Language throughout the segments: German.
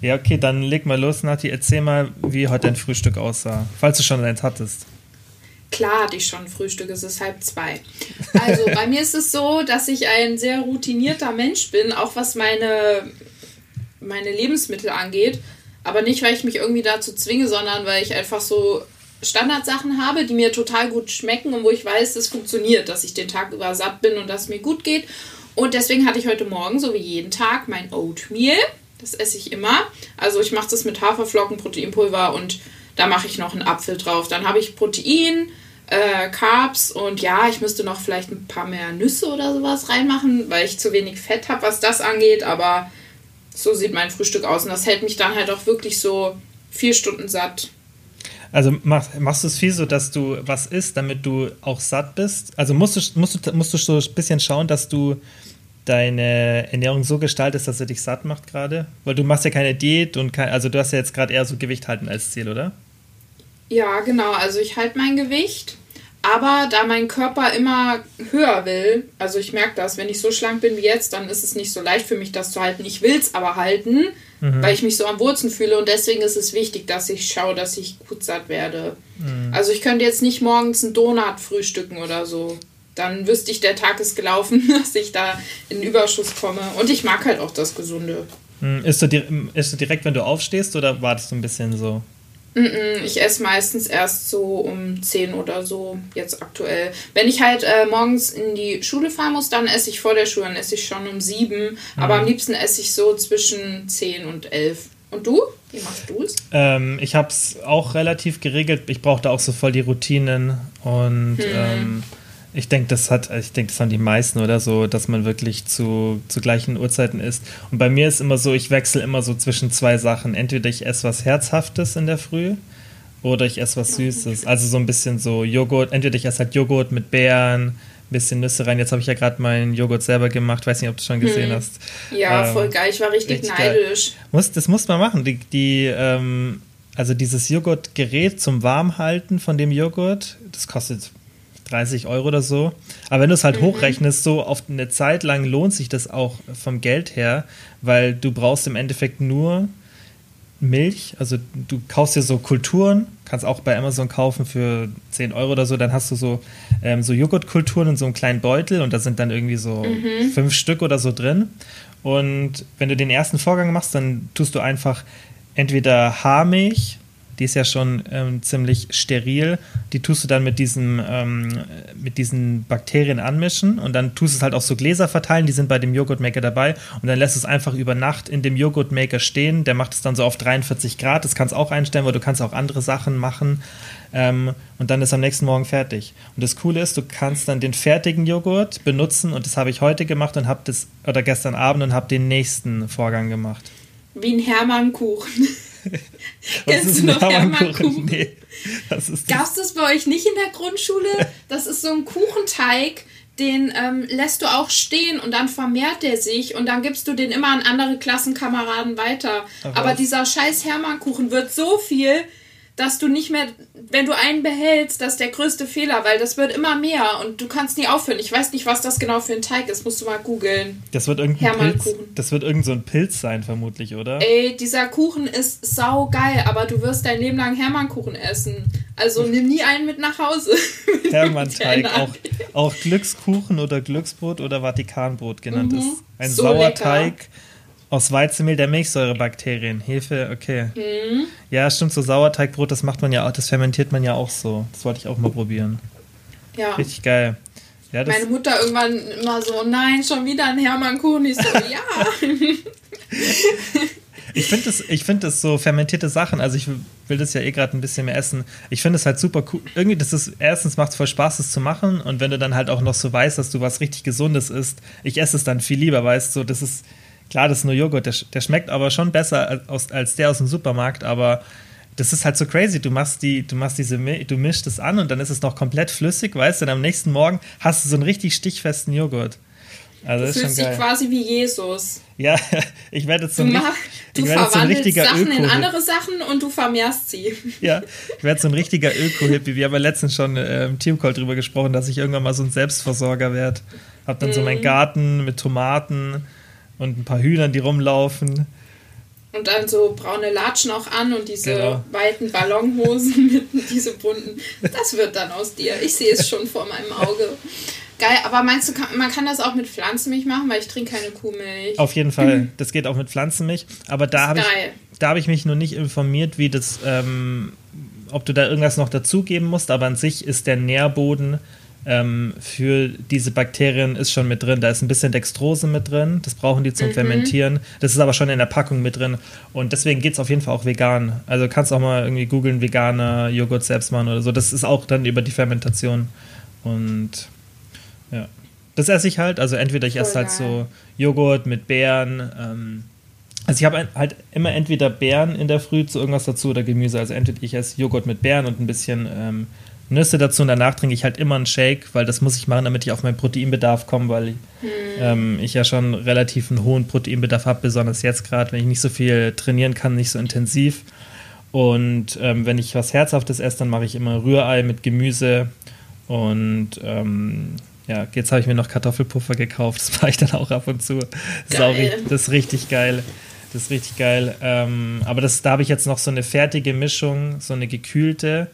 Ja, okay, dann leg mal los, Nati. Erzähl mal, wie heute dein Frühstück aussah. Falls du schon eins hattest. Klar hatte ich schon Frühstück, es ist halb zwei. Also bei mir ist es so, dass ich ein sehr routinierter Mensch bin, auch was meine, meine Lebensmittel angeht. Aber nicht, weil ich mich irgendwie dazu zwinge, sondern weil ich einfach so Standardsachen habe, die mir total gut schmecken und wo ich weiß, es funktioniert, dass ich den Tag über satt bin und dass es mir gut geht. Und deswegen hatte ich heute Morgen, so wie jeden Tag, mein Oatmeal. Das esse ich immer. Also ich mache das mit Haferflocken, Proteinpulver und da mache ich noch einen Apfel drauf. Dann habe ich Protein, äh, Carbs und ja, ich müsste noch vielleicht ein paar mehr Nüsse oder sowas reinmachen, weil ich zu wenig Fett habe, was das angeht. Aber so sieht mein Frühstück aus und das hält mich dann halt auch wirklich so vier Stunden satt. Also mach, machst du es viel so, dass du was isst, damit du auch satt bist? Also musst du, musst du, musst du so ein bisschen schauen, dass du deine Ernährung so gestaltest, dass sie dich satt macht gerade? Weil du machst ja keine Diät und kein, also du hast ja jetzt gerade eher so Gewicht halten als Ziel, oder? Ja, genau. Also ich halte mein Gewicht aber da mein Körper immer höher will, also ich merke das, wenn ich so schlank bin wie jetzt, dann ist es nicht so leicht für mich, das zu halten. Ich will es aber halten, mhm. weil ich mich so am Wurzeln fühle und deswegen ist es wichtig, dass ich schaue, dass ich gut satt werde. Mhm. Also ich könnte jetzt nicht morgens einen Donut frühstücken oder so. Dann wüsste ich, der Tag ist gelaufen, dass ich da in Überschuss komme. Und ich mag halt auch das Gesunde. Mhm. Ist, du, isst du direkt, wenn du aufstehst oder wartest du ein bisschen so? Ich esse meistens erst so um 10 oder so, jetzt aktuell. Wenn ich halt äh, morgens in die Schule fahren muss, dann esse ich vor der Schule, dann esse ich schon um 7. Mhm. Aber am liebsten esse ich so zwischen 10 und 11. Und du? Wie machst du es? Ähm, ich habe es auch relativ geregelt. Ich brauche da auch so voll die Routinen und. Mhm. Ähm, ich denke, das hat, ich denke, das haben die meisten oder so, dass man wirklich zu, zu gleichen Uhrzeiten isst. Und bei mir ist immer so, ich wechsle immer so zwischen zwei Sachen. Entweder ich esse was Herzhaftes in der Früh oder ich esse was Süßes. Also so ein bisschen so Joghurt. Entweder ich esse halt Joghurt mit Beeren, ein bisschen Nüsse rein. Jetzt habe ich ja gerade meinen Joghurt selber gemacht. Weiß nicht, ob du schon gesehen hm. hast. Ja, ähm, voll geil. Ich war richtig, richtig neidisch. Muss, das muss man machen. Die, die ähm, also dieses Joghurtgerät zum Warmhalten von dem Joghurt, das kostet 30 Euro oder so. Aber wenn du es halt mhm. hochrechnest, so auf eine Zeit lang lohnt sich das auch vom Geld her, weil du brauchst im Endeffekt nur Milch, also du kaufst dir so Kulturen, kannst auch bei Amazon kaufen für 10 Euro oder so, dann hast du so, ähm, so Joghurtkulturen in so einem kleinen Beutel und da sind dann irgendwie so mhm. fünf Stück oder so drin. Und wenn du den ersten Vorgang machst, dann tust du einfach entweder Haarmilch die ist ja schon ähm, ziemlich steril. Die tust du dann mit, diesem, ähm, mit diesen Bakterien anmischen und dann tust du es halt auf so Gläser verteilen, die sind bei dem Joghurtmaker dabei und dann lässt du es einfach über Nacht in dem Joghurtmaker stehen. Der macht es dann so auf 43 Grad. Das kannst du auch einstellen, weil du kannst auch andere Sachen machen. Ähm, und dann ist am nächsten Morgen fertig. Und das Coole ist, du kannst dann den fertigen Joghurt benutzen und das habe ich heute gemacht und habe das, oder gestern Abend und habe den nächsten Vorgang gemacht. Wie ein Hermannkuchen. Kennst du noch Hermannkuchen? Nee, Gab es das bei euch nicht in der Grundschule? Das ist so ein Kuchenteig, den ähm, lässt du auch stehen und dann vermehrt der sich und dann gibst du den immer an andere Klassenkameraden weiter. Ach, Aber dieser scheiß Hermannkuchen wird so viel, dass du nicht mehr, wenn du einen behältst, das ist der größte Fehler, weil das wird immer mehr und du kannst nie aufhören. Ich weiß nicht, was das genau für ein Teig ist, musst du mal googeln. Das wird irgendein Pilz, das wird irgend so ein Pilz sein, vermutlich, oder? Ey, dieser Kuchen ist sau geil, aber du wirst dein Leben lang Hermannkuchen essen. Also nimm nie einen mit nach Hause. Hermannteig, auch, auch Glückskuchen oder Glücksbrot oder Vatikanbrot genannt mhm. ist. Ein so Sauerteig. Lecker aus Weizenmehl der Milchsäurebakterien. Hefe, okay. Mhm. Ja, stimmt, so Sauerteigbrot, das macht man ja auch, das fermentiert man ja auch so. Das wollte ich auch mal probieren. Ja. Richtig geil. Ja, Meine Mutter irgendwann immer so, nein, schon wieder ein Hermann Ich so, ja. ich finde das, find das so fermentierte Sachen, also ich will das ja eh gerade ein bisschen mehr essen. Ich finde es halt super cool. Irgendwie, das ist, erstens macht es voll Spaß, das zu machen. Und wenn du dann halt auch noch so weißt, dass du was richtig Gesundes isst, ich esse es dann viel lieber, weißt du, so, das ist, Klar, das ist nur Joghurt, der, der schmeckt aber schon besser als, als der aus dem Supermarkt, aber das ist halt so crazy. Du machst die, du machst diese, du mischst es an und dann ist es noch komplett flüssig, weißt du, und am nächsten Morgen hast du so einen richtig stichfesten Joghurt. Also du fühlst dich quasi wie Jesus. Ja, ich werde so ein, mach, ich werde ein richtiger Sachen Öko in andere Sachen und du vermehrst sie. Ja, ich werde so ein richtiger Öko-Hippie. Wir haben ja letztens schon äh, im Teamcall drüber gesprochen, dass ich irgendwann mal so ein Selbstversorger werde. Hab dann mm. so meinen mhm. Garten mit Tomaten und ein paar Hühnern, die rumlaufen. Und dann so braune Latschen auch an und diese genau. weiten Ballonhosen mit diese bunten. Das wird dann aus dir. Ich sehe es schon vor meinem Auge. Geil, aber meinst du, man kann das auch mit Pflanzenmilch machen, weil ich trinke keine Kuhmilch. Auf jeden Fall, das geht auch mit Pflanzenmilch. Aber da habe ich, hab ich mich noch nicht informiert, wie das, ähm, ob du da irgendwas noch dazugeben musst. Aber an sich ist der Nährboden ähm, für diese Bakterien ist schon mit drin. Da ist ein bisschen Dextrose mit drin, das brauchen die zum mhm. Fermentieren. Das ist aber schon in der Packung mit drin. Und deswegen geht es auf jeden Fall auch vegan. Also kannst auch mal irgendwie googeln, veganer Joghurt selbst machen oder so. Das ist auch dann über die Fermentation. Und ja. Das esse ich halt. Also entweder ich esse halt so Joghurt mit Beeren. Ähm, also ich habe halt immer entweder Beeren in der Früh zu irgendwas dazu oder Gemüse. Also entweder ich esse Joghurt mit Beeren und ein bisschen ähm, Nüsse dazu und danach trinke ich halt immer einen Shake, weil das muss ich machen, damit ich auf meinen Proteinbedarf komme, weil hm. ähm, ich ja schon relativ einen hohen Proteinbedarf habe, besonders jetzt gerade, wenn ich nicht so viel trainieren kann, nicht so intensiv. Und ähm, wenn ich was Herzhaftes esse, dann mache ich immer Rührei mit Gemüse. Und ähm, ja, jetzt habe ich mir noch Kartoffelpuffer gekauft, das mache ich dann auch ab und zu. Das ist, das ist richtig geil. Das ist richtig geil. Ähm, aber das, da habe ich jetzt noch so eine fertige Mischung, so eine gekühlte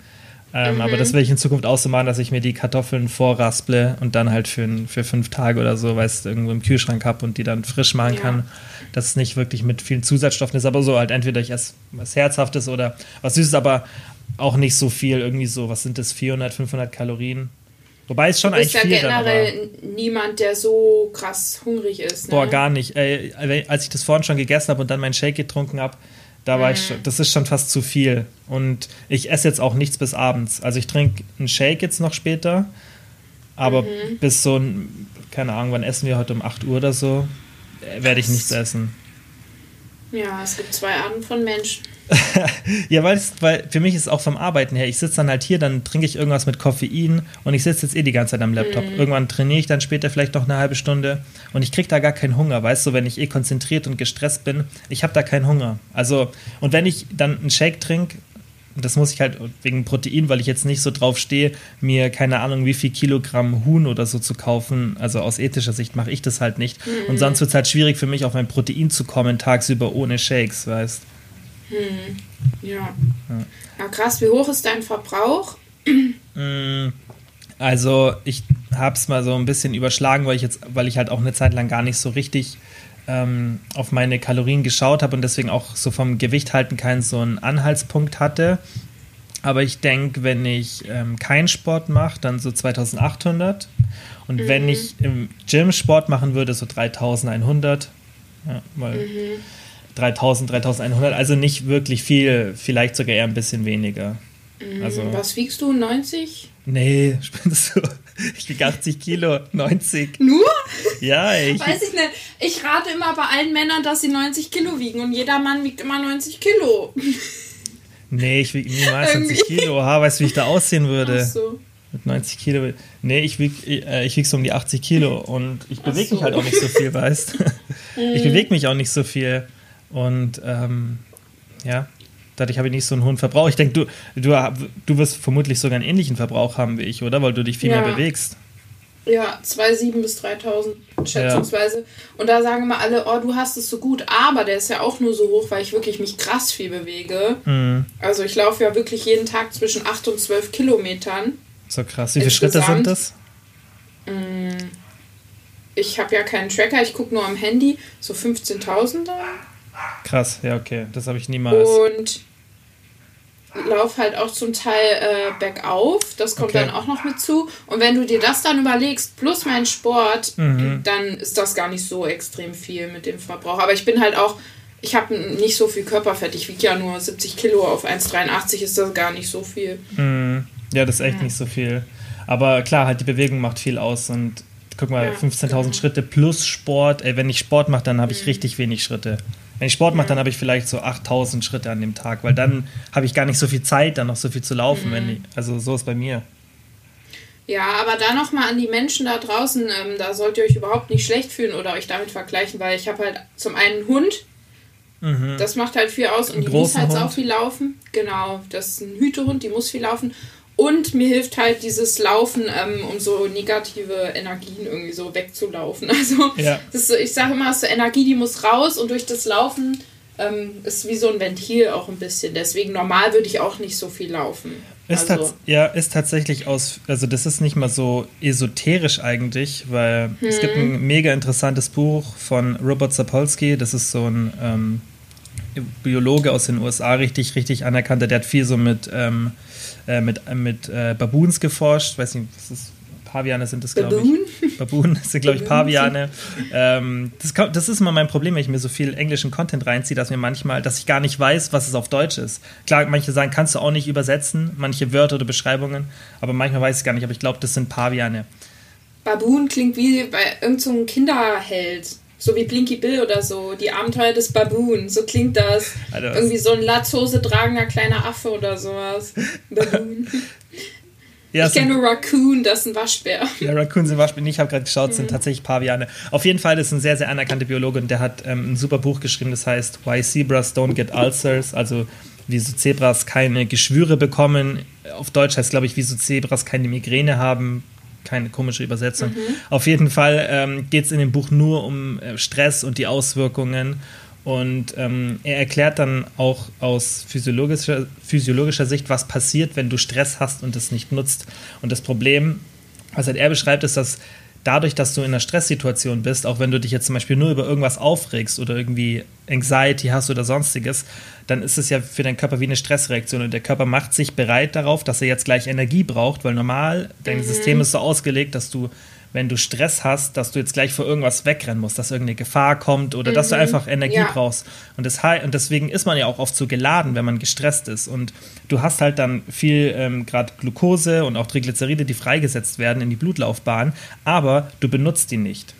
ähm, mhm. Aber das will ich in Zukunft auch so machen, dass ich mir die Kartoffeln vorrasple und dann halt für, für fünf Tage oder so, weißt du, irgendwo im Kühlschrank habe und die dann frisch machen ja. kann. Dass es nicht wirklich mit vielen Zusatzstoffen ist, aber so halt entweder ich esse was Herzhaftes oder was Süßes, aber auch nicht so viel, irgendwie so, was sind das, 400, 500 Kalorien? Wobei es schon du bist eigentlich ja generell dann, niemand, der so krass hungrig ist. Ne? Boah, gar nicht. Ey, als ich das vorhin schon gegessen habe und dann meinen Shake getrunken habe, da war mhm. ich, das ist schon fast zu viel. Und ich esse jetzt auch nichts bis abends. Also ich trinke einen Shake jetzt noch später, aber mhm. bis so ein, keine Ahnung, wann essen wir heute um 8 Uhr oder so, äh, werde ich nichts essen. Ja, es gibt zwei Arten von Menschen. ja, weil, weil für mich ist es auch vom Arbeiten her, ich sitze dann halt hier, dann trinke ich irgendwas mit Koffein und ich sitze jetzt eh die ganze Zeit am Laptop. Mhm. Irgendwann trainiere ich dann später vielleicht noch eine halbe Stunde und ich kriege da gar keinen Hunger, weißt du, wenn ich eh konzentriert und gestresst bin, ich habe da keinen Hunger. Also, und wenn ich dann einen Shake trinke, das muss ich halt wegen Protein, weil ich jetzt nicht so drauf stehe, mir keine Ahnung, wie viel Kilogramm Huhn oder so zu kaufen. Also aus ethischer Sicht mache ich das halt nicht. Mhm. Und sonst wird es halt schwierig für mich, auf mein Protein zu kommen, tagsüber ohne Shakes, weißt du. Hm. Ja. ja. krass, wie hoch ist dein Verbrauch? Mm, also ich habe es mal so ein bisschen überschlagen, weil ich jetzt, weil ich halt auch eine Zeit lang gar nicht so richtig ähm, auf meine Kalorien geschaut habe und deswegen auch so vom Gewicht halten keinen so einen Anhaltspunkt hatte. Aber ich denke, wenn ich ähm, keinen Sport mache, dann so 2800. Und mhm. wenn ich im Gym Sport machen würde, so 3100. Ja, weil mhm. 3000, 3100, also nicht wirklich viel, vielleicht sogar eher ein bisschen weniger. Mhm. Also, Was wiegst du, 90? Nee, spinnst du? Ich wiege 80 Kilo, 90. Nur? Ja, ich. Weiß ich nicht. Ich rate immer bei allen Männern, dass sie 90 Kilo wiegen und jeder Mann wiegt immer 90 Kilo. Nee, ich wiege niemals 90 Kilo. Ha, weißt du, wie ich da aussehen würde? Ach so. Mit 90 Kilo. Nee, ich wiege äh, ich wieg so um die 80 Kilo und ich bewege so. mich halt auch nicht so viel, weißt Ich mhm. bewege mich auch nicht so viel. Und ähm, ja, dadurch habe ich nicht so einen hohen Verbrauch. Ich denke, du, du, du wirst vermutlich sogar einen ähnlichen Verbrauch haben wie ich, oder? Weil du dich viel ja. mehr bewegst. Ja, 2,7 bis 3000 schätzungsweise. Ja. Und da sagen immer alle, oh, du hast es so gut. Aber der ist ja auch nur so hoch, weil ich wirklich mich krass viel bewege. Mhm. Also ich laufe ja wirklich jeden Tag zwischen 8 und 12 Kilometern. So krass. Wie viele Schritte sind das? Mm, ich habe ja keinen Tracker, ich gucke nur am Handy. So 15.000 da. Krass, ja, okay. Das habe ich niemals. Und lauf halt auch zum Teil äh, bergauf. Das kommt okay. dann auch noch mit zu. Und wenn du dir das dann überlegst, plus mein Sport, mhm. dann ist das gar nicht so extrem viel mit dem Verbrauch. Aber ich bin halt auch, ich habe nicht so viel Körperfett. Ich wiege ja nur 70 Kilo. Auf 1,83 ist das gar nicht so viel. Mhm. Ja, das ist echt ja. nicht so viel. Aber klar, halt die Bewegung macht viel aus und guck mal, ja, 15.000 genau. Schritte plus Sport. Ey, wenn ich Sport mache, dann habe ich mhm. richtig wenig Schritte. Wenn ich Sport mache, dann habe ich vielleicht so 8000 Schritte an dem Tag, weil dann habe ich gar nicht so viel Zeit, dann noch so viel zu laufen. Mhm. Wenn ich, also so ist bei mir. Ja, aber da nochmal an die Menschen da draußen, ähm, da sollt ihr euch überhaupt nicht schlecht fühlen oder euch damit vergleichen, weil ich habe halt zum einen einen Hund, mhm. das macht halt viel aus und die muss halt Hund. auch viel laufen. Genau, das ist ein Hütehund, die muss viel laufen. Und mir hilft halt dieses Laufen, ähm, um so negative Energien irgendwie so wegzulaufen. Also ja. ist ich sage immer, so Energie, die muss raus und durch das Laufen ähm, ist wie so ein Ventil auch ein bisschen. Deswegen normal würde ich auch nicht so viel laufen. Ist also. ja, ist tatsächlich aus, also das ist nicht mal so esoterisch eigentlich, weil hm. es gibt ein hm. mega interessantes Buch von Robert Sapolsky, das ist so ein ähm, Biologe aus den USA, richtig, richtig anerkannter, der hat viel so mit, ähm, äh, mit, mit äh, Baboons geforscht, weiß nicht, was ist Paviane sind das, glaube ich. Baboon sind, glaube ich, Paviane. Ähm, das, das, ist immer mein Problem, wenn ich mir so viel englischen Content reinziehe, dass mir manchmal, dass ich gar nicht weiß, was es auf Deutsch ist. Klar, manche sagen, kannst du auch nicht übersetzen, manche Wörter oder Beschreibungen, aber manchmal weiß ich gar nicht, aber ich glaube, das sind Paviane. Baboon klingt wie bei irgendeinem so Kinderheld. So wie Blinky Bill oder so, die Abenteuer des Baboon, so klingt das. Alter, Irgendwie so ein Latzhose tragender kleiner Affe oder sowas. Baboon. Ja, ich kenne nur Raccoon, das ist ein Waschbär. Ja, Raccoon sind Waschbär. Ich habe gerade geschaut, sind mhm. tatsächlich Paviane. Auf jeden Fall ist ein sehr, sehr anerkannter Biologe und der hat ähm, ein super Buch geschrieben, das heißt Why Zebras Don't Get Ulcers, also wie so Zebras keine Geschwüre bekommen. Auf Deutsch heißt, glaube ich, wie so Zebras keine Migräne haben. Keine komische Übersetzung. Mhm. Auf jeden Fall ähm, geht es in dem Buch nur um äh, Stress und die Auswirkungen. Und ähm, er erklärt dann auch aus physiologischer, physiologischer Sicht, was passiert, wenn du Stress hast und es nicht nutzt. Und das Problem, was halt er beschreibt, ist, dass dadurch, dass du in einer Stresssituation bist, auch wenn du dich jetzt zum Beispiel nur über irgendwas aufregst oder irgendwie Anxiety hast oder sonstiges, dann ist es ja für deinen Körper wie eine Stressreaktion und der Körper macht sich bereit darauf, dass er jetzt gleich Energie braucht, weil normal dein mhm. System ist so ausgelegt, dass du wenn du Stress hast, dass du jetzt gleich vor irgendwas wegrennen musst, dass irgendeine Gefahr kommt oder mhm. dass du mhm. einfach Energie ja. brauchst. Und, das, und deswegen ist man ja auch oft so geladen, wenn man gestresst ist. Und du hast halt dann viel, ähm, gerade Glucose und auch Triglyceride, die freigesetzt werden in die Blutlaufbahn, aber du benutzt die nicht.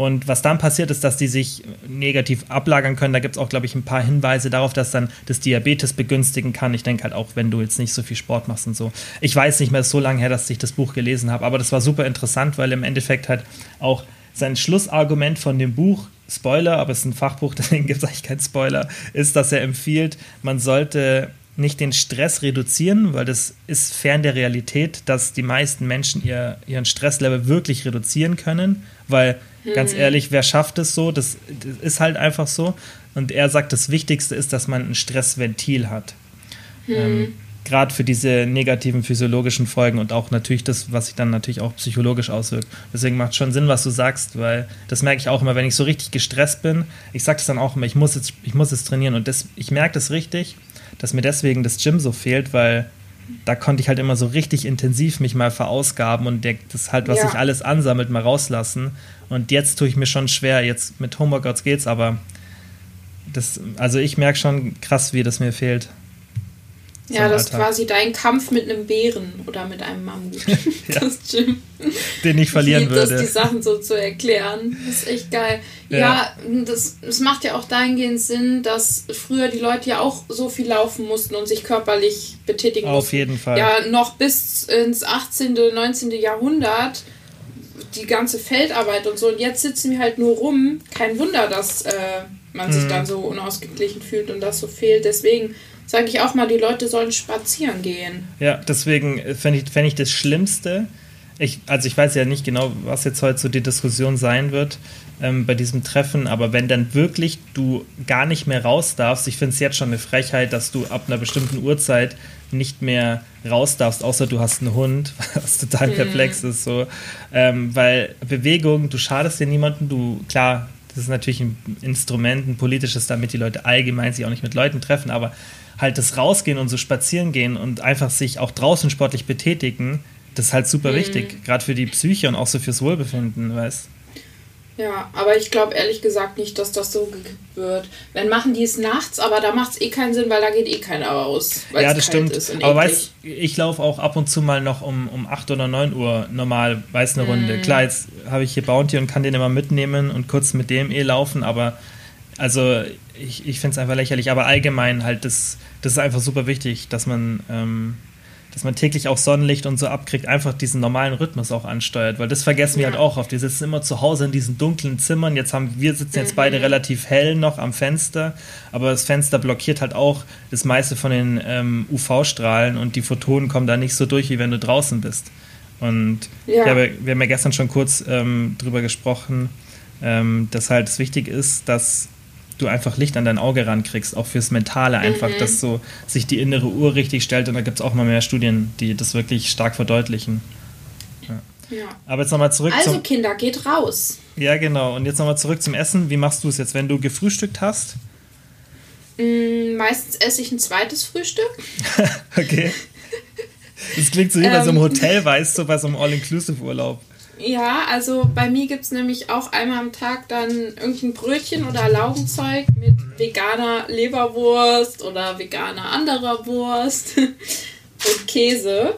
Und was dann passiert ist, dass die sich negativ ablagern können. Da gibt es auch, glaube ich, ein paar Hinweise darauf, dass dann das Diabetes begünstigen kann. Ich denke halt auch, wenn du jetzt nicht so viel Sport machst und so. Ich weiß nicht mehr, so lange her, dass ich das Buch gelesen habe, aber das war super interessant, weil im Endeffekt halt auch sein Schlussargument von dem Buch, Spoiler, aber es ist ein Fachbuch, deswegen gibt es eigentlich keinen Spoiler, ist, dass er empfiehlt, man sollte nicht den Stress reduzieren, weil das ist fern der Realität, dass die meisten Menschen ihr, ihren Stresslevel wirklich reduzieren können, weil Ganz mhm. ehrlich, wer schafft es so? Das, das, ist halt einfach so. Und er sagt, das Wichtigste ist, dass man ein Stressventil hat. Mhm. Ähm, Gerade für diese negativen physiologischen Folgen und auch natürlich das, was sich dann natürlich auch psychologisch auswirkt. Deswegen macht es schon Sinn, was du sagst, weil das merke ich auch immer, wenn ich so richtig gestresst bin. Ich sage das dann auch immer, ich muss jetzt, ich muss jetzt trainieren. Und das, ich merke das richtig, dass mir deswegen das Gym so fehlt, weil da konnte ich halt immer so richtig intensiv mich mal verausgaben und das halt, was ja. sich alles ansammelt, mal rauslassen. Und jetzt tue ich mir schon schwer. Jetzt mit Homeworkouts geht's, aber das, also ich merke schon krass, wie das mir fehlt. Ja, das ist quasi dein Kampf mit einem Bären oder mit einem Mammut. ja. Das Gym. Den ich verlieren ich würde. Das, die Sachen so zu erklären. Das ist echt geil. Ja, ja das, das macht ja auch dahingehend Sinn, dass früher die Leute ja auch so viel laufen mussten und sich körperlich betätigen Auf mussten. Auf jeden Fall. Ja, noch bis ins 18., 19. Jahrhundert die ganze Feldarbeit und so. Und jetzt sitzen wir halt nur rum. Kein Wunder, dass äh, man mhm. sich dann so unausgeglichen fühlt und das so fehlt. Deswegen sage ich auch mal, die Leute sollen spazieren gehen. Ja, deswegen fände ich, fänd ich das Schlimmste. Ich, also ich weiß ja nicht genau, was jetzt heute so die Diskussion sein wird ähm, bei diesem Treffen, aber wenn dann wirklich du gar nicht mehr raus darfst, ich finde es jetzt schon eine Frechheit, dass du ab einer bestimmten Uhrzeit nicht mehr raus darfst, außer du hast einen Hund, was total mhm. perplex ist, so. Ähm, weil Bewegung, du schadest dir niemanden, du, klar, das ist natürlich ein Instrument, ein politisches, damit die Leute allgemein sich auch nicht mit Leuten treffen, aber halt das Rausgehen und so spazieren gehen und einfach sich auch draußen sportlich betätigen, das ist halt super mhm. wichtig, gerade für die Psyche und auch so fürs Wohlbefinden, weißt ja, aber ich glaube ehrlich gesagt nicht, dass das so gekippt wird. Wenn machen die es nachts, aber da macht es eh keinen Sinn, weil da geht eh keiner raus. Ja, das stimmt. Aber weißt ich laufe auch ab und zu mal noch um, um 8 oder 9 Uhr normal, weiß eine Runde. Mm. Klar, jetzt habe ich hier Bounty und kann den immer mitnehmen und kurz mit dem eh laufen, aber also ich, ich finde es einfach lächerlich. Aber allgemein halt, das, das ist einfach super wichtig, dass man. Ähm, dass man täglich auch Sonnenlicht und so abkriegt, einfach diesen normalen Rhythmus auch ansteuert, weil das vergessen ja. wir halt auch oft. Wir sitzen immer zu Hause in diesen dunklen Zimmern. Jetzt haben wir sitzen jetzt mhm. beide relativ hell noch am Fenster, aber das Fenster blockiert halt auch das meiste von den ähm, UV-Strahlen und die Photonen kommen da nicht so durch, wie wenn du draußen bist. Und ja. Habe, wir haben ja gestern schon kurz ähm, drüber gesprochen, ähm, dass halt es wichtig ist, dass du einfach Licht an dein Auge rankriegst, auch fürs Mentale einfach, mhm. dass so sich die innere Uhr richtig stellt und da gibt es auch mal mehr Studien, die das wirklich stark verdeutlichen. Ja. ja. Aber jetzt nochmal zurück Also Kinder, geht raus. Ja, genau. Und jetzt nochmal zurück zum Essen. Wie machst du es jetzt, wenn du gefrühstückt hast? Mm, meistens esse ich ein zweites Frühstück. okay. Das klingt so wie bei so einem ähm. Hotel, weißt du, bei so einem All-Inclusive-Urlaub. Ja, also bei mir gibt es nämlich auch einmal am Tag dann irgendein Brötchen oder Laugenzeug mit veganer Leberwurst oder veganer anderer Wurst und Käse.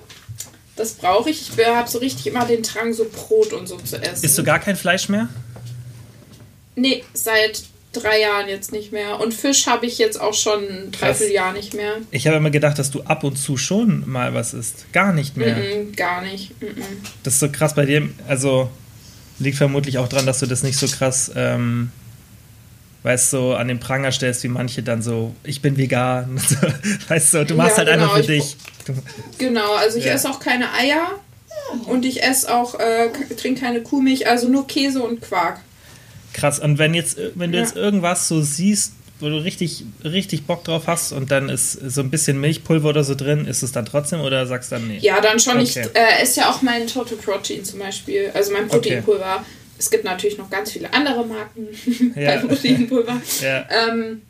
Das brauche ich. Ich habe so richtig immer den Drang, so Brot und so zu essen. Isst du gar kein Fleisch mehr? Nee, seit drei Jahren jetzt nicht mehr. Und Fisch habe ich jetzt auch schon ein Dreivierteljahr nicht mehr. Ich habe immer gedacht, dass du ab und zu schon mal was isst. Gar nicht mehr. Mm -mm, gar nicht. Mm das ist so krass bei dir. Also liegt vermutlich auch daran, dass du das nicht so krass, ähm, weißt du, so an den Pranger stellst, wie manche dann so, ich bin vegan. weißt du, du machst ja, halt genau, einfach für dich. Genau, also ich ja. esse auch keine Eier und ich esse auch, äh, trinke keine Kuhmilch, also nur Käse und Quark. Krass. Und wenn jetzt, wenn du ja. jetzt irgendwas so siehst, wo du richtig, richtig Bock drauf hast und dann ist so ein bisschen Milchpulver oder so drin, ist es dann trotzdem oder sagst du dann nee? Ja, dann schon. Okay. Ich äh, esse ja auch mein Total Protein zum Beispiel, also mein Proteinpulver. Okay. Es gibt natürlich noch ganz viele andere Marken ja. bei Proteinpulver. ja. ähm,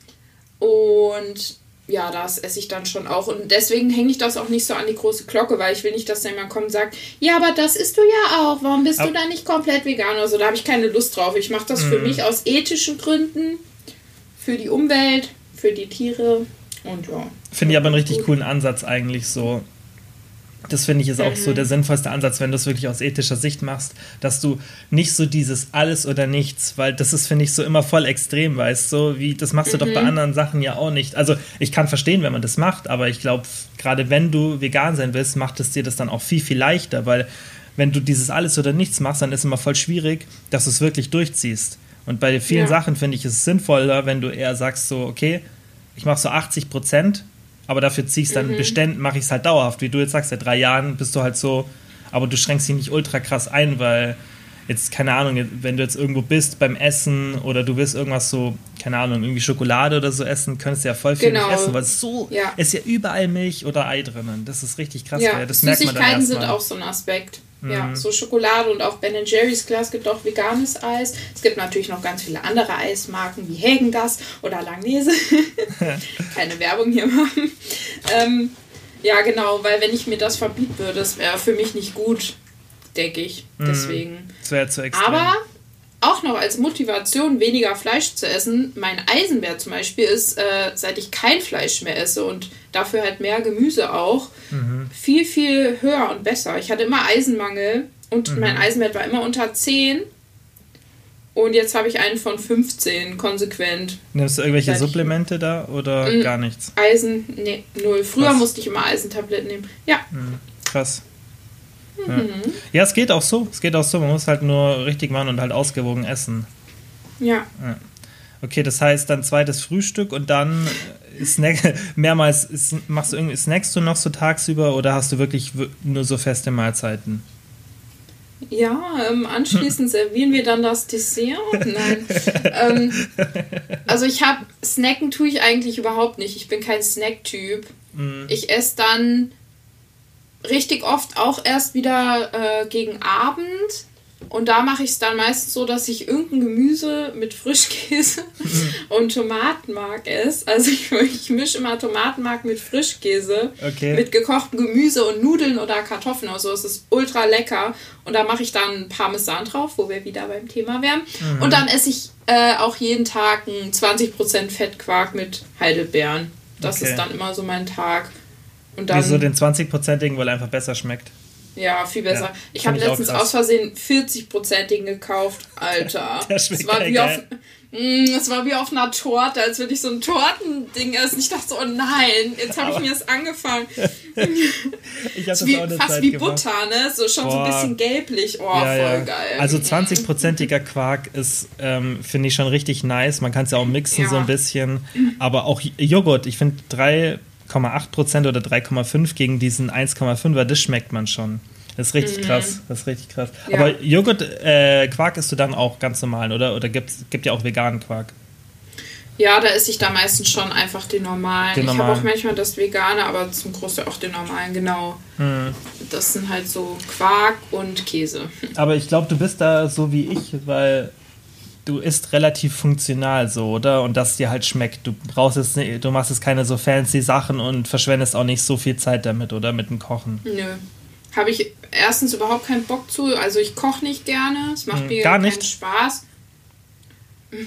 und ja, das esse ich dann schon auch. Und deswegen hänge ich das auch nicht so an die große Glocke, weil ich will nicht, dass da jemand kommt und sagt, ja, aber das isst du ja auch. Warum bist Ab du da nicht komplett vegan oder so? Da habe ich keine Lust drauf. Ich mache das für mhm. mich aus ethischen Gründen, für die Umwelt, für die Tiere und ja. Finde ich aber einen richtig coolen Ansatz eigentlich so das finde ich ist auch mhm. so der sinnvollste Ansatz, wenn du es wirklich aus ethischer Sicht machst, dass du nicht so dieses alles oder nichts, weil das ist, finde ich, so immer voll extrem, weißt du, wie, das machst du mhm. doch bei mhm. anderen Sachen ja auch nicht. Also ich kann verstehen, wenn man das macht, aber ich glaube, gerade wenn du vegan sein willst, macht es dir das dann auch viel, viel leichter, weil wenn du dieses alles oder nichts machst, dann ist es immer voll schwierig, dass du es wirklich durchziehst. Und bei vielen ja. Sachen finde ich es sinnvoller, wenn du eher sagst so, okay, ich mache so 80 Prozent aber dafür ziehe ich es dann mhm. beständ, mache ich es halt dauerhaft. Wie du jetzt sagst, seit drei Jahren bist du halt so, aber du schränkst dich nicht ultra krass ein, weil jetzt, keine Ahnung, wenn du jetzt irgendwo bist beim Essen oder du willst irgendwas so, keine Ahnung, irgendwie Schokolade oder so essen, könntest du ja voll viel genau. nicht essen, weil es so, ja. ist ja überall Milch oder Ei drinnen. Das ist richtig krass. Ja, das merkt man dann sind auch so ein Aspekt. Ja, mhm. so Schokolade und auch Ben Jerry's, klar, es gibt auch veganes Eis. Es gibt natürlich noch ganz viele andere Eismarken wie Hägendas oder Langnese. Keine Werbung hier machen. Ähm, ja, genau, weil wenn ich mir das verbieten würde, das wäre für mich nicht gut, denke ich. Mhm. Deswegen. Das wäre zu extrem. Aber auch noch als Motivation, weniger Fleisch zu essen. Mein Eisenwert zum Beispiel ist, äh, seit ich kein Fleisch mehr esse und dafür halt mehr Gemüse auch, mhm. viel, viel höher und besser. Ich hatte immer Eisenmangel und mhm. mein Eisenwert war immer unter 10. Und jetzt habe ich einen von 15 konsequent. Nimmst du irgendwelche Supplemente da oder mm, gar nichts? Eisen, nee, null. Früher Was? musste ich immer Eisentabletten nehmen. Ja. Mhm. Krass. Ja. Mhm. ja, es geht auch so. Es geht auch so. Man muss halt nur richtig machen und halt ausgewogen essen. Ja. ja. Okay, das heißt dann zweites Frühstück und dann Snack, mehrmals machst du irgendwie snackst du noch so tagsüber oder hast du wirklich nur so feste Mahlzeiten? Ja, ähm, anschließend servieren wir dann das Dessert. Nein. ähm, also ich habe Snacken tue ich eigentlich überhaupt nicht. Ich bin kein Snack-Typ. Mm. Ich esse dann richtig oft auch erst wieder äh, gegen Abend. Und da mache ich es dann meistens so, dass ich irgendein Gemüse mit Frischkäse und Tomatenmark esse. Also ich, ich mische immer Tomatenmark mit Frischkäse, okay. mit gekochtem Gemüse und Nudeln oder Kartoffeln. Also es ist ultra lecker. Und da mache ich dann Parmesan drauf, wo wir wieder beim Thema wären. Mhm. Und dann esse ich äh, auch jeden Tag einen 20% Fettquark mit Heidelbeeren. Das okay. ist dann immer so mein Tag. Und dann, Wieso den 20-prozentigen, weil er einfach besser schmeckt? Ja, viel besser. Ja, ich habe letztens aus Versehen 40-prozentigen gekauft. Alter. das war wie auf, mm, es war wie auf einer Torte, als würde ich so ein Tortending essen. Ich dachte so, oh nein, jetzt habe ich mir das angefangen. ich das wie, Fast Zeit wie gemacht. Butter, ne? So schon Boah. so ein bisschen gelblich. Oh, ja, voll ja. geil. Also 20-prozentiger Quark ist, ähm, finde ich schon richtig nice. Man kann es ja auch mixen so ein bisschen. Aber auch Joghurt, ich finde drei 3,8% oder 3,5 gegen diesen 1,5er, das schmeckt man schon. Das ist richtig mhm. krass. Das ist richtig krass. Ja. Aber Joghurt, äh, Quark isst du dann auch ganz normal, oder? Oder gibt gibt ja auch veganen Quark? Ja, da esse ich da meistens schon einfach den normalen. Den Ich habe normalen. auch manchmal das vegane, aber zum Großteil auch den normalen, genau. Hm. Das sind halt so Quark und Käse. Aber ich glaube, du bist da so wie ich, weil du isst relativ funktional so, oder? Und dass dir halt schmeckt. Du brauchst es nicht, du machst jetzt keine so fancy Sachen und verschwendest auch nicht so viel Zeit damit, oder? Mit dem Kochen. Nö. Habe ich erstens überhaupt keinen Bock zu. Also ich koche nicht gerne. Es macht Hm, mir gar keinen nicht? Spaß.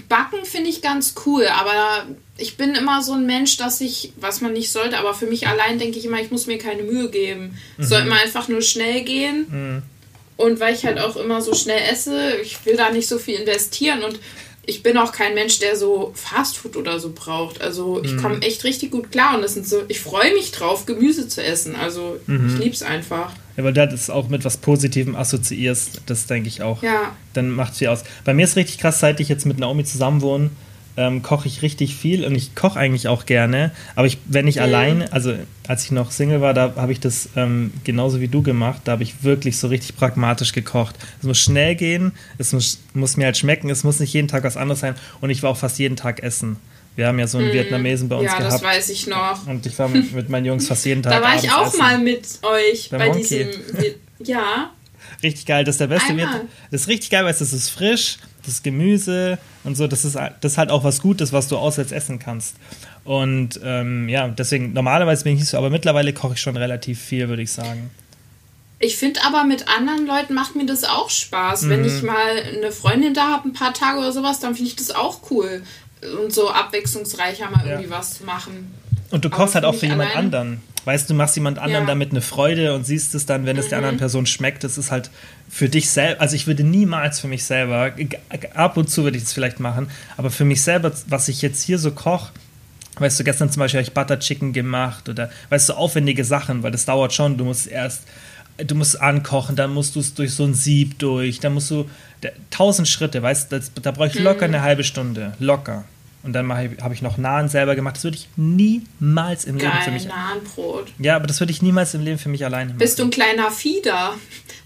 Backen finde ich ganz cool, aber ich bin immer so ein Mensch, dass ich, was man nicht sollte, aber für mich allein denke ich immer, ich muss mir keine Mühe geben. Es Mhm. soll immer einfach nur schnell gehen. Und weil ich halt auch immer so schnell esse, ich will da nicht so viel investieren und ich bin auch kein Mensch, der so Fastfood oder so braucht. Also Mhm. ich komme echt richtig gut klar und das sind so, ich freue mich drauf, Gemüse zu essen. Also Mhm. ich lieb's einfach. Ja, weil du das auch mit was Positivem assoziierst, das denke ich auch. Ja. Dann macht viel aus. Bei mir ist richtig krass, seit ich jetzt mit Naomi zusammenwohne, ähm, koche ich richtig viel und ich koche eigentlich auch gerne. Aber ich, wenn ich Mhm. alleine, also als ich noch Single war, da habe ich das ähm, genauso wie du gemacht. Da habe ich wirklich so richtig pragmatisch gekocht. Es muss schnell gehen, es muss, muss mir halt schmecken, es muss nicht jeden Tag was anderes sein und ich war auch fast jeden Tag essen. Wir haben ja so einen Vietnamesen bei uns Mhm. ja, das gehabt. weiß ich noch. Und ich war mit, mit meinen Jungs fast jeden Tag. Da war ich auch essen. mal mit euch bei Monkey. diesem. Ja, Richtig geil, das ist der beste Einmal. Viet- Das ist richtig geil, weil es ist frisch, das Gemüse und so, das ist, das ist halt auch was Gutes, was du auswärts essen kannst. Und ähm, ja, deswegen, normalerweise bin ich nicht so, aber mittlerweile koche ich schon relativ viel, würde ich sagen. Ich finde aber mit anderen Leuten macht mir das auch Spaß. Wenn Mhm. ich mal eine Freundin da habe, ein paar Tage oder sowas, dann finde ich das auch cool. Und so abwechslungsreicher mal Ja. irgendwie was zu machen. Und du kochst halt auch für jemand alleine? anderen. Weißt du, du machst jemand anderen Ja. damit eine Freude und siehst es dann, wenn es der anderen Person schmeckt. Das ist halt für dich selber. Also ich würde niemals für mich selber, ab und zu würde ich das vielleicht machen, aber für mich selber, was ich jetzt hier so koche, weißt du, gestern zum Beispiel habe ich Butter Chicken gemacht oder weißt du, aufwendige Sachen, weil das dauert schon. Du musst erst, du musst ankochen, dann musst du es durch so ein Sieb durch, dann musst du tausend Schritte, weißt du, da brauche ich locker eine halbe Stunde, locker. Und dann habe ich noch Nahen selber gemacht. Das würde ich niemals im Leben für Geil, mich. Nahenbrot. Ja, aber das würde ich niemals im Leben für mich alleine machen. Bist du ein kleiner Fieder?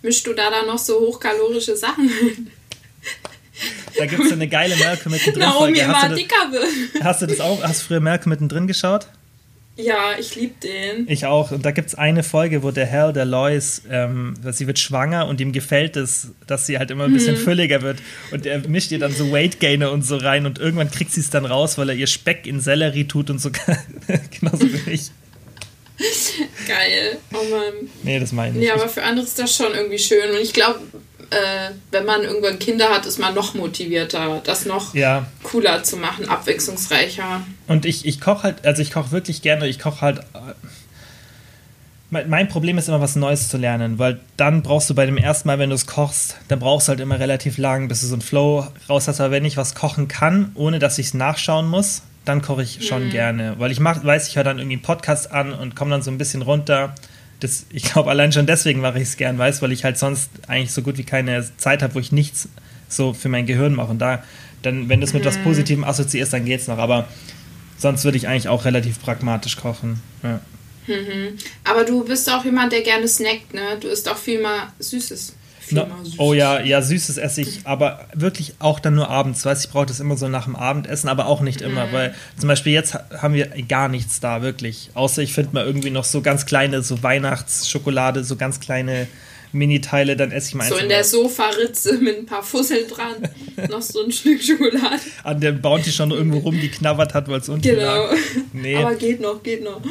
Mischst du da dann noch so hochkalorische Sachen? Da gibt es so eine geile Malcolm mittendrin Naomi immer dicker wird. hast du das auch? Hast du früher Malcolm mittendrin geschaut? Ja, ich lieb den. Ich auch. Und da gibt es eine Folge, wo der Hal, der Lois, ähm, sie wird schwanger und ihm gefällt es, dass sie halt immer ein bisschen fülliger wird. Und er mischt ihr dann so Weight Gainer und so rein und irgendwann kriegt sie es dann raus, weil er ihr Speck in Sellerie tut und so. Genauso wie ich. Geil. Oh Mann. Nee, das meine ich Ja, aber für andere ist das schon irgendwie schön. Und ich glaube, äh, wenn man irgendwann Kinder hat, ist man noch motivierter, das noch Ja, cooler zu machen, abwechslungsreicher. Und ich, ich koche halt, also ich koche wirklich gerne, ich koche halt. äh, Mein, Problem ist immer, was Neues zu lernen, weil dann brauchst du bei dem ersten Mal, wenn du es kochst, dann brauchst du halt immer relativ lang, bis du so einen Flow raus hast. Aber wenn ich was kochen kann, ohne dass ich es nachschauen muss, dann koche ich schon gerne. Weil ich mach, weiß, ich höre dann irgendwie einen Podcast an und komme dann so ein bisschen runter. Das, ich glaube, allein schon deswegen mache ich es gern, weiß, weil ich halt sonst eigentlich so gut wie keine Zeit habe, wo ich nichts so für mein Gehirn mache. Und da, dann, wenn du es mit was Positivem assoziierst, dann geht's noch. Aber sonst würde ich eigentlich auch relativ pragmatisch kochen. Ja. Aber du bist auch jemand, der gerne snackt, ne? Du isst auch viel mal Süßes. Süßes. oh ja, ja, Süßes esse ich, aber wirklich auch dann nur abends. Weißt ich brauche das immer so nach dem Abendessen, aber auch nicht immer, weil zum Beispiel jetzt ha- haben wir gar nichts da, wirklich. Außer ich finde mal irgendwie noch so ganz kleine, so Weihnachtsschokolade, so ganz kleine Mini-Teile, dann esse ich mal So in der. Sofaritze mit ein paar Fusseln dran. noch so ein Stück Schokolade. an dem Bounty schon irgendwo rumgeknabbert hat, weil es unten Genau. Nee. Aber geht noch, geht noch.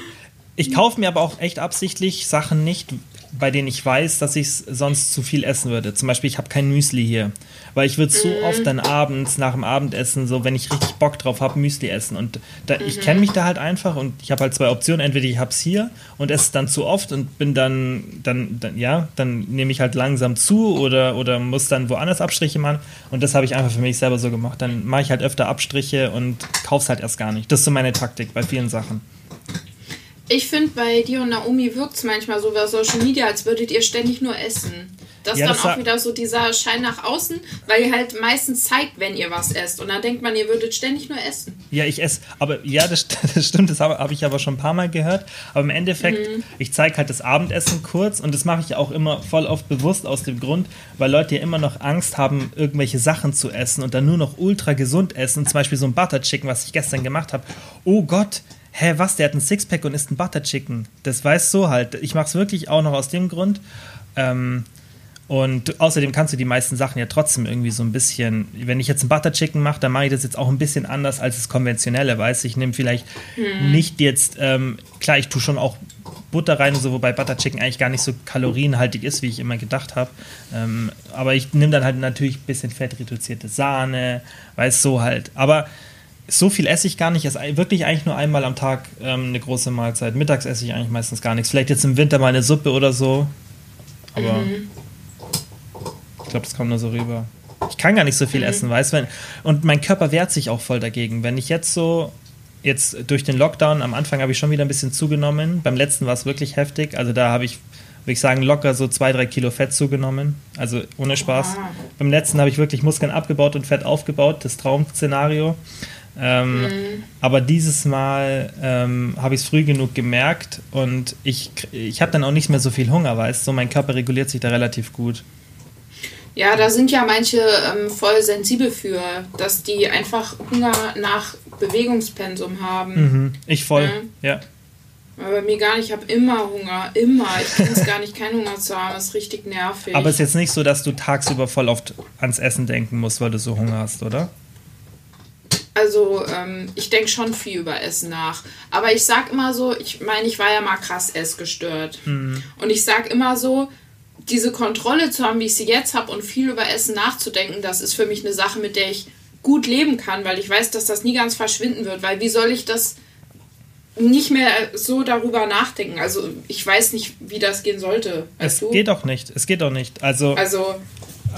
Ich kaufe mir aber auch echt absichtlich Sachen nicht, bei denen ich weiß, dass ich sonst zu viel essen würde. Zum Beispiel, ich habe kein Müsli hier. Weil ich würde so oft dann abends nach dem Abendessen, so wenn ich richtig Bock drauf habe, Müsli essen. Und da, ich kenne mich da halt einfach und ich habe halt zwei Optionen. Entweder ich habe es hier und esse es dann zu oft und bin dann, dann, dann ja, dann nehme ich halt langsam zu oder, oder muss dann woanders Abstriche machen. Und das habe ich einfach für mich selber so gemacht. Dann mache ich halt öfter Abstriche und kaufe es halt erst gar nicht. Das ist so meine Taktik bei vielen Sachen. Ich finde, bei dir und Naomi wirkt es manchmal so bei Social Media, als würdet ihr ständig nur essen. Das ist ja, dann das auch wieder so dieser Schein nach außen, weil ihr halt meistens zeigt, wenn ihr was esst. Und dann denkt man, ihr würdet ständig nur essen. Ja, ich esse, aber ja, das, das stimmt, das habe hab ich aber schon ein paar Mal gehört. Aber im Endeffekt, mhm. ich zeige halt das Abendessen kurz und das mache ich auch immer voll oft bewusst aus dem Grund, weil Leute ja immer noch Angst haben, irgendwelche Sachen zu essen und dann nur noch ultra gesund essen. Zum Beispiel so ein Butter Chicken, was ich gestern gemacht habe. Oh Gott, hä, was, der hat ein Sixpack und isst ein Butter Chicken. Das weißt du halt. Ich mache es wirklich auch noch aus dem Grund. Ähm, und außerdem kannst du die meisten Sachen ja trotzdem irgendwie so ein bisschen, wenn ich jetzt ein Butter Chicken mache, dann mache ich das jetzt auch ein bisschen anders als das konventionelle, weißt du? Ich nehme vielleicht hm. nicht jetzt, ähm, klar, ich tue schon auch Butter rein und so, wobei Butter Chicken eigentlich gar nicht so kalorienhaltig ist, wie ich immer gedacht habe. Ähm, aber ich nehme dann halt natürlich ein bisschen fettreduzierte Sahne, weißt du, so halt. Aber so viel esse ich gar nicht. Ich esse wirklich eigentlich nur einmal am Tag ähm, eine große Mahlzeit. Mittags esse ich eigentlich meistens gar nichts. Vielleicht jetzt im Winter mal eine Suppe oder so. Aber mhm. ich glaube, das kommt nur so rüber. Ich kann gar nicht so viel mhm. essen, weißt du? Und mein Körper wehrt sich auch voll dagegen. Wenn ich jetzt so, jetzt durch den Lockdown, am Anfang habe ich schon wieder ein bisschen zugenommen. Beim letzten war es wirklich heftig. Also da habe ich, würde ich sagen, locker so zwei, drei Kilo Fett zugenommen. Also ohne Spaß. Wow. Beim letzten habe ich wirklich Muskeln abgebaut und Fett aufgebaut. Das Traum-Szenario. Ähm, mhm. Aber dieses Mal ähm, habe ich es früh genug gemerkt und ich, ich habe dann auch nicht mehr so viel Hunger, weißt du? Mein Körper reguliert sich da relativ gut. Ja, da sind ja manche ähm, voll sensibel für, dass die einfach Hunger nach Bewegungspensum haben. Mhm. Ich voll, ja. ja. Aber bei mir gar nicht, ich habe immer Hunger, immer. Ich kann es gar nicht, keinen Hunger zu haben, das ist richtig nervig. Aber es ist jetzt nicht so, dass du tagsüber voll oft ans Essen denken musst, weil du so Hunger hast, oder? Also ähm, ich denke schon viel über Essen nach. Aber ich sag immer so, ich meine, ich war ja mal krass essgestört. Mhm. Und ich sag immer so, diese Kontrolle zu haben, wie ich sie jetzt habe und viel über Essen nachzudenken, das ist für mich eine Sache, mit der ich gut leben kann, weil ich weiß, dass das nie ganz verschwinden wird. Weil wie soll ich das nicht mehr so darüber nachdenken? Also ich weiß nicht, wie das gehen sollte. Es du? geht auch nicht. Es geht auch nicht. Also, also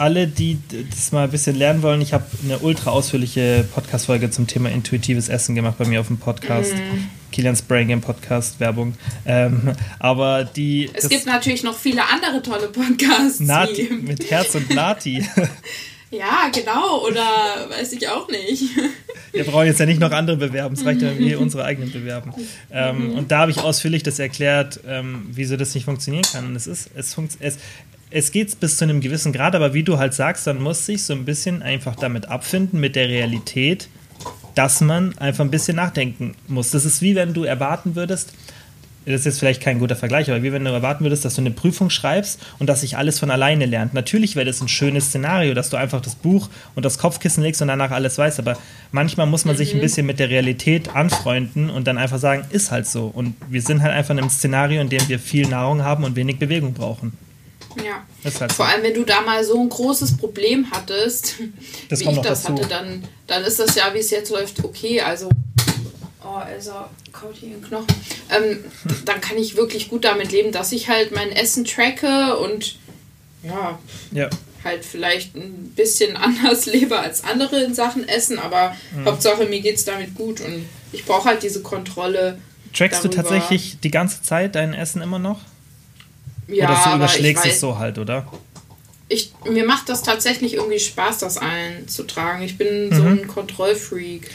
alle, die das mal ein bisschen lernen wollen, ich habe eine ultra ausführliche Podcast-Folge zum Thema intuitives Essen gemacht bei mir auf dem Podcast. Mhm. Kilians Brain Game Podcast, Werbung. Ähm, aber die. Es gibt natürlich noch viele andere tolle Podcasts. Nati, mit Herz und Nati. ja, genau. Oder weiß ich auch nicht. Wir brauchen jetzt ja nicht noch andere bewerben, es reicht ja, wenn wir unsere eigenen bewerben. Ähm, mhm. Und da habe ich ausführlich das erklärt, ähm, wieso das nicht funktionieren kann. Und es ist, es, funkt, es, es geht bis zu einem gewissen Grad, aber wie du halt sagst, dann muss sich so ein bisschen einfach damit abfinden, mit der Realität, dass man einfach ein bisschen nachdenken muss. Das ist wie wenn du erwarten würdest, das ist jetzt vielleicht kein guter Vergleich, aber wie wenn du erwarten würdest, dass du eine Prüfung schreibst und dass sich alles von alleine lernt. Natürlich wäre das ein schönes Szenario, dass du einfach das Buch und das Kopfkissen legst und danach alles weißt, aber manchmal muss man mhm. sich ein mhm. bisschen mit der Realität anfreunden und dann einfach sagen, ist halt so. Und wir sind halt einfach in einem Szenario, in dem wir viel Nahrung haben und wenig Bewegung brauchen. Ja. Halt Vor allem, wenn du da mal so ein großes Problem hattest, das wie ich das dazu. hatte, dann, dann ist das ja, wie es jetzt läuft, okay. Also, oh, Elsa kaut hier den Knochen. Ähm, dann kann ich wirklich gut damit leben, dass ich halt mein Essen tracke und ja, ja. halt vielleicht ein bisschen anders lebe als andere in Sachen Essen, aber mhm. Hauptsache mir geht es damit gut und ich brauche halt diese Kontrolle. Trackst darüber. du tatsächlich die ganze Zeit dein Essen immer noch? Ja, oder du überschlägst es so halt, oder? Ich, mir macht das tatsächlich irgendwie Spaß, das einzutragen. Ich bin mhm. so ein Kontrollfreak.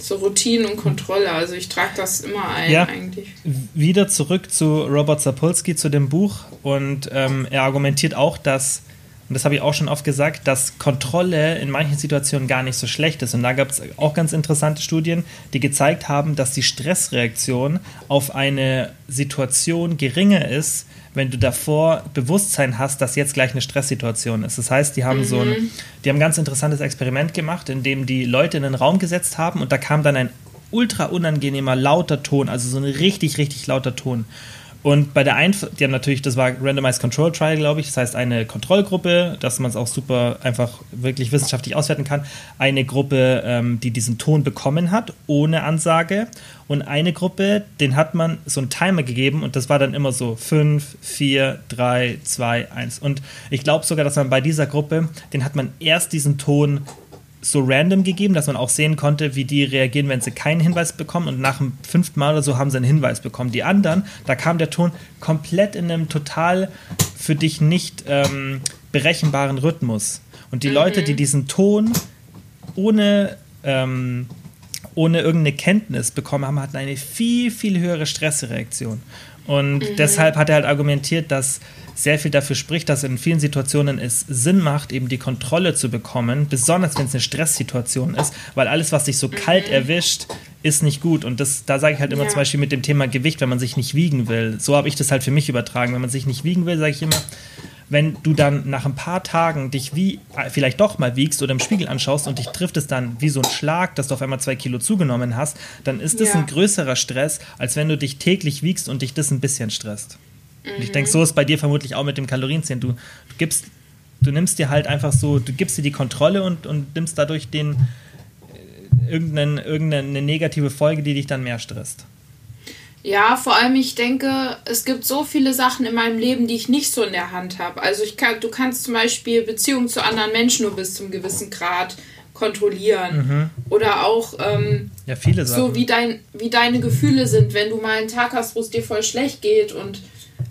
So Routine und Kontrolle. Also ich trage das immer ein ja, eigentlich. Wieder zurück zu Robert Sapolsky, zu dem Buch. Und ähm, er argumentiert auch, dass und das habe ich auch schon oft gesagt, dass Kontrolle in manchen Situationen gar nicht so schlecht ist. Und da gab es auch ganz interessante Studien, die gezeigt haben, dass die Stressreaktion auf eine Situation geringer ist, wenn du davor Bewusstsein hast, dass jetzt gleich eine Stresssituation ist. Das heißt, die haben mhm. so ein, mhm. die haben ein ganz interessantes Experiment gemacht, in dem die Leute in den Raum gesetzt haben und da kam dann ein ultra unangenehmer lauter Ton, also so ein richtig, richtig lauter Ton. Und bei der Einf die haben natürlich, das war Randomized Control Trial, glaube ich, das heißt eine Kontrollgruppe, dass man es auch super einfach wirklich wissenschaftlich auswerten kann. Eine Gruppe, ähm, die diesen Ton bekommen hat, ohne Ansage. Und eine Gruppe, den hat man so einen Timer gegeben und das war dann immer so 5, 4, 3, 2, 1. Und ich glaube sogar, dass man bei dieser Gruppe, den hat man erst diesen Ton so random gegeben, dass man auch sehen konnte, wie die reagieren, wenn sie keinen Hinweis bekommen. Und nach dem fünften Mal oder so haben sie einen Hinweis bekommen. Die anderen, da kam der Ton komplett in einem total für dich nicht ähm, berechenbaren Rhythmus. Und die mhm. Leute, die diesen Ton ohne, ähm, ohne irgendeine Kenntnis bekommen haben, hatten eine viel, viel höhere Stressreaktion. Und mhm. deshalb hat er halt argumentiert, dass sehr viel dafür spricht, dass in vielen Situationen es Sinn macht, eben die Kontrolle zu bekommen, besonders wenn es eine Stresssituation ist, weil alles, was dich so mhm. kalt erwischt, ist nicht gut. Und das, da sage ich halt immer ja. zum Beispiel mit dem Thema Gewicht, wenn man sich nicht wiegen will. So habe ich das halt für mich übertragen. Wenn man sich nicht wiegen will, sage ich immer, wenn du dann nach ein paar Tagen dich wie vielleicht doch mal wiegst oder im Spiegel anschaust und dich trifft es dann wie so ein Schlag, dass du auf einmal zwei Kilo zugenommen hast, dann ist das ja. ein größerer Stress, als wenn du dich täglich wiegst und dich das ein bisschen stresst. Mhm. Und ich denke, so ist bei dir vermutlich auch mit dem Kalorienzählen. Du, du gibst, du nimmst dir halt einfach so, du gibst dir die Kontrolle und, und nimmst dadurch den äh, irgendeine, irgendeine negative Folge, die dich dann mehr stresst. Ja, vor allem ich denke, es gibt so viele Sachen in meinem Leben, die ich nicht so in der Hand habe. Also ich kann, du kannst zum Beispiel Beziehungen zu anderen Menschen nur bis zum gewissen Grad kontrollieren. Mhm. Oder auch ähm, ja, viele Sachen. so wie, dein, wie deine Gefühle sind, wenn du mal einen Tag hast, wo es dir voll schlecht geht und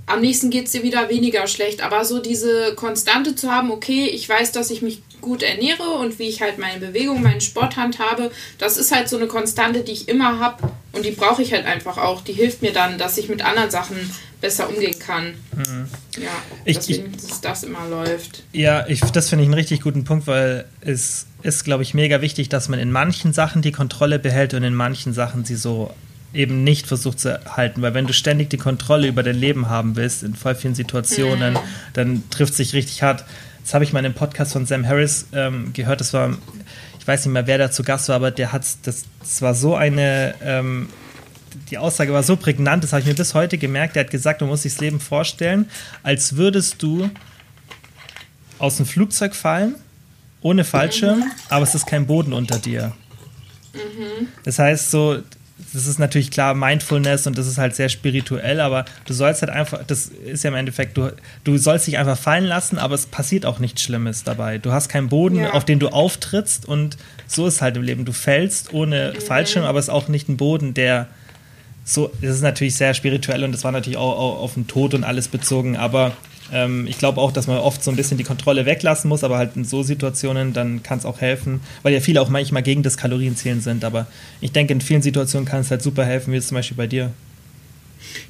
am nächsten geht es dir wieder weniger schlecht. Aber so diese Konstante zu haben, okay, ich weiß, dass ich mich gut ernähre und wie ich halt meine Bewegung, meinen Sport handhabe, das ist halt so eine Konstante, die ich immer habe und die brauche ich halt einfach auch. Die hilft mir dann, dass ich mit anderen Sachen besser umgehen kann. Mhm. Ja, ich, deswegen, ich, dass das immer läuft. Ja, ich, das finde ich einen richtig guten Punkt, weil es ist, glaube ich, mega wichtig, dass man in manchen Sachen die Kontrolle behält und in manchen Sachen sie so eben nicht versucht zu halten, weil wenn du ständig die Kontrolle über dein Leben haben willst, in voll vielen Situationen, mhm. dann trifft sich richtig hart. Das habe ich mal in einem Podcast von Sam Harris ähm, gehört, das war, ich weiß nicht mehr, wer da zu Gast war, aber der hat, das, das war so eine, ähm, die Aussage war so prägnant, das habe ich mir bis heute gemerkt, der hat gesagt, du musst dich das Leben vorstellen, als würdest du aus dem Flugzeug fallen, ohne Fallschirm, mhm. aber es ist kein Boden unter dir. Mhm. Das heißt so, das ist natürlich klar Mindfulness und das ist halt sehr spirituell, aber du sollst halt einfach, das ist ja im Endeffekt, du, du sollst dich einfach fallen lassen, aber es passiert auch nichts Schlimmes dabei. Du hast keinen Boden, ja. auf den du auftrittst und so ist halt im Leben. Du fällst ohne. Fallschirm, aber es ist auch nicht ein Boden, der so, das ist natürlich sehr spirituell und das war natürlich auch, auch auf den Tod und alles bezogen, aber ähm, ich glaube auch, dass man oft so ein bisschen die Kontrolle weglassen muss, aber halt in so Situationen, dann kann es auch helfen, weil ja viele auch manchmal gegen das Kalorienzählen sind. Aber ich denke, in vielen Situationen kann es halt super helfen, wie es zum Beispiel bei dir.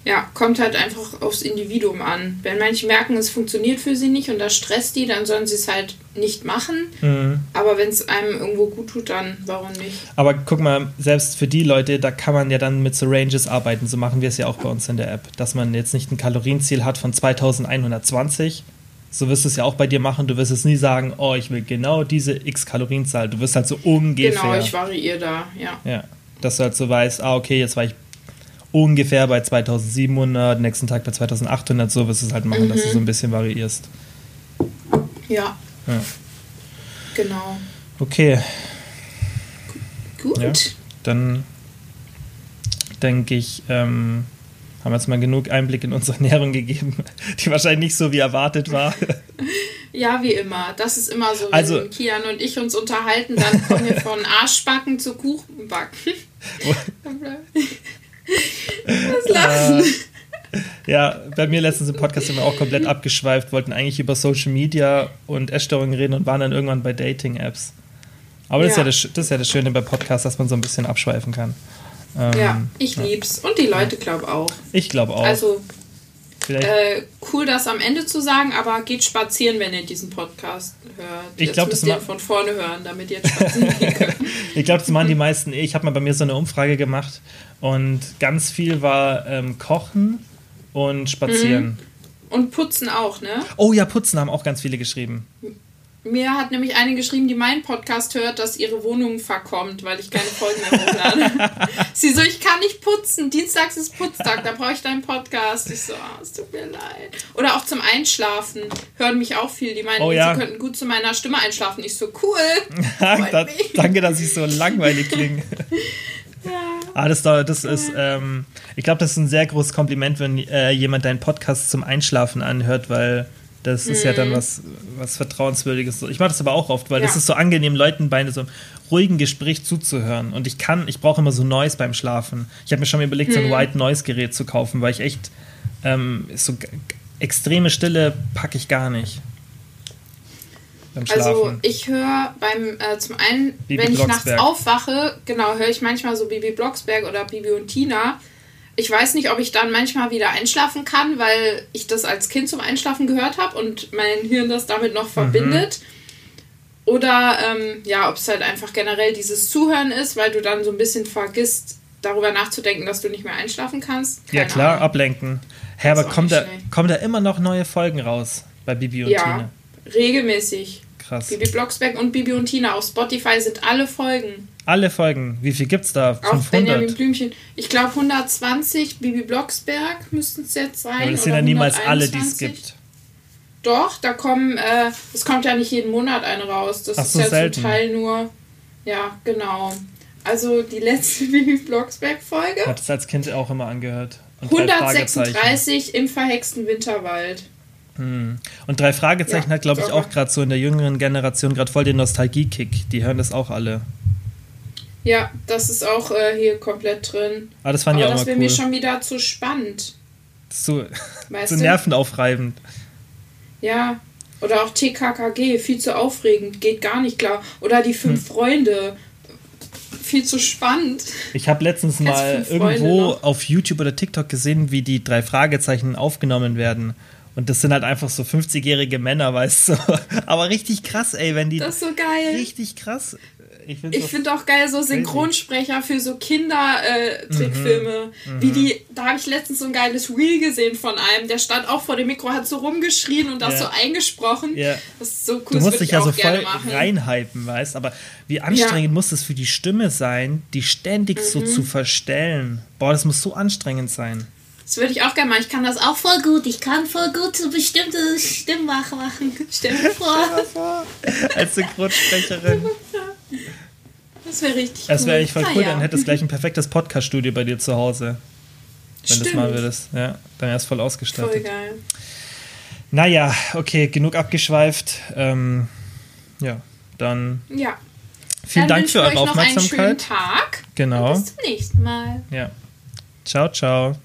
Ja, kommt halt einfach aufs Individuum an. Wenn manche merken, es funktioniert für sie nicht und das stresst die, dann sollen sie es halt nicht machen. Mhm. Aber wenn es einem irgendwo gut tut, dann warum nicht? Aber guck mal, selbst für die Leute, da kann man ja dann mit so Ranges arbeiten. So machen wir es ja auch bei uns in der App. Dass man jetzt nicht ein Kalorienziel hat von 2120. So wirst du es ja auch bei dir machen. Du wirst es nie sagen, oh, ich will genau diese x Kalorienzahl. Du wirst halt so ungefähr. Genau, ich variiere da, ja. Ja, dass du halt so weißt, ah, okay, jetzt war ich ungefähr bei 2700, nächsten Tag bei 2800, so wirst du es halt machen, mhm. dass du so ein bisschen variierst. Ja. ja. Genau. Okay. Gut. Ja, dann denke ich, ähm, haben wir jetzt mal genug Einblick in unsere Ernährung gegeben, die wahrscheinlich nicht so wie erwartet war. Ja, wie immer. Das ist immer so, wenn also, Kian und ich uns unterhalten, dann kommen wir von Arschbacken zu Kuchenbacken. Was lachen? Äh, ja, bei mir letztens im Podcast sind wir auch komplett abgeschweift, wollten eigentlich über Social Media und Essstörungen reden und waren dann irgendwann bei Dating-Apps. Aber das, ja. Ist ja das, das, ist ja das Schöne bei Podcasts, dass man so ein bisschen abschweifen kann. Ähm, ja, ich ja. lieb's. Und die Leute glaube auch. Ich glaube auch. Also, äh, cool, das am Ende zu sagen, aber geht spazieren, wenn ihr diesen Podcast hört. Ich glaube, das ihr von vorne hören, damit ihr spazieren könnt. ich glaube, das machen die meisten. Ich habe mal bei mir so eine Umfrage gemacht und ganz viel war ähm, Kochen und Spazieren. Mhm. Und Putzen auch, ne? Oh ja, Putzen haben auch ganz viele geschrieben. Mir hat nämlich eine geschrieben, die meinen Podcast hört, dass ihre Wohnung verkommt, weil ich keine Folgen mehr hochlade. sie so, ich kann nicht putzen. Dienstags ist Putztag, da brauche ich deinen Podcast. Ich so, oh, es tut mir leid. Oder auch zum Einschlafen hören mich auch viel. Die meinen, oh, ja. sie könnten gut zu meiner Stimme einschlafen. Ich so, cool. da, danke, dass ich so langweilig klinge. ja. Ah, das, das ist, ähm, ich glaube, das ist ein sehr großes Kompliment, wenn äh, jemand deinen Podcast zum Einschlafen anhört, weil das ist mhm. ja dann mhm. was, was Vertrauenswürdiges. Ich mache das aber auch oft, weil ja. das ist so angenehm, Leuten bei so einem ruhigen Gespräch zuzuhören. Und ich kann, ich brauche immer so Noise beim Schlafen. Ich habe mir schon mal überlegt, mhm. so ein mhm. White Noise Gerät zu kaufen, weil ich echt ähm, so extreme Stille packe ich gar nicht. beim Also ich höre beim äh, zum einen, Bibi wenn ich nachts aufwache, genau, höre ich manchmal so Bibi Blocksberg oder Bibi und Tina. Ich weiß nicht, ob ich dann manchmal wieder einschlafen kann, weil ich das als Kind zum Einschlafen gehört habe und mein Hirn das damit noch verbindet. Oder ähm, ja, ob es halt einfach generell dieses Zuhören ist, weil du dann so ein bisschen vergisst, darüber nachzudenken, dass du nicht mehr einschlafen kannst. ja, Keine klar, Ahnung. ablenken. Hä, aber nicht da, kommen da immer noch neue Folgen raus bei Bibi und Ja, Tina? regelmäßig. Krass. Bibi Blocksberg und Bibi und Tina auf Spotify sind alle Folgen. Alle Folgen. Wie viel gibt's da? Auch Benjamin 500? Blümchen. Ich glaube 120 Bibi Blocksberg müssten es jetzt sein. Aber das sind ja niemals alle, die es 121. gibt. Doch, da kommen, äh, es kommt ja nicht jeden Monat eine raus. Das Ach ist so, ja selten. zum Teil nur. Ja, genau. Also die letzte Bibi Blocksberg-Folge. Hat es als Kind auch immer angehört. Und drei Fragezeichen. 136 im verhexten Winterwald. Hm. Und drei Fragezeichen Ja, hat, glaube ich, auch gerade so in der jüngeren Generation gerade voll den Nostalgie-Kick. Die hören das auch alle. Ja, das ist auch äh, hier komplett drin. Aber das fand Aber ich auch das wäre cool. mir schon wieder zu spannend. Das ist so, du? nervenaufreibend. Ja. Oder auch TKKG, viel zu aufregend, geht gar nicht klar. Oder die fünf Hm. Freunde, viel zu spannend. Ich habe letztens mal irgendwo noch? auf YouTube oder TikTok gesehen, wie die drei Fragezeichen aufgenommen werden. Und das sind halt einfach so 50-jährige Männer, weißt du. Aber richtig krass, ey, wenn die. Das ist so geil. richtig krass. Ich finde Ich finde auch geil so Synchronsprecher für so Kinder-Trickfilme. Mhm. Wie die, da habe ich letztens so ein geiles Reel gesehen von einem, der stand auch vor dem Mikro, hat so rumgeschrien und das Ja. so eingesprochen. Ja. Das ist so cool, Du musst dich ich ja so voll reinhypen, weißt Aber wie anstrengend muss es für die Stimme sein, die ständig so Mhm. zu verstellen? Boah, das muss so anstrengend sein. Das würde ich auch gerne machen. Ich kann das auch voll gut. Ich kann voll gut so bestimmte Stimmen machen. Dir vor. Als Synchronsprecherin. Das wäre richtig Das cool. wäre eigentlich voll cool, Naja. dann hättest du gleich ein perfektes Podcast-Studio bei dir zu Hause. Wenn Stimmt. das mal würdest. Ja, dann wär's voll Voll ausgestattet. geil. Naja, okay, genug abgeschweift. Ähm, ja, dann Ja. vielen Dann Dank für eure euch noch einen schönen Aufmerksamkeit. Tag. Genau. Und bis zum nächsten Mal. Ja. Ciao, ciao.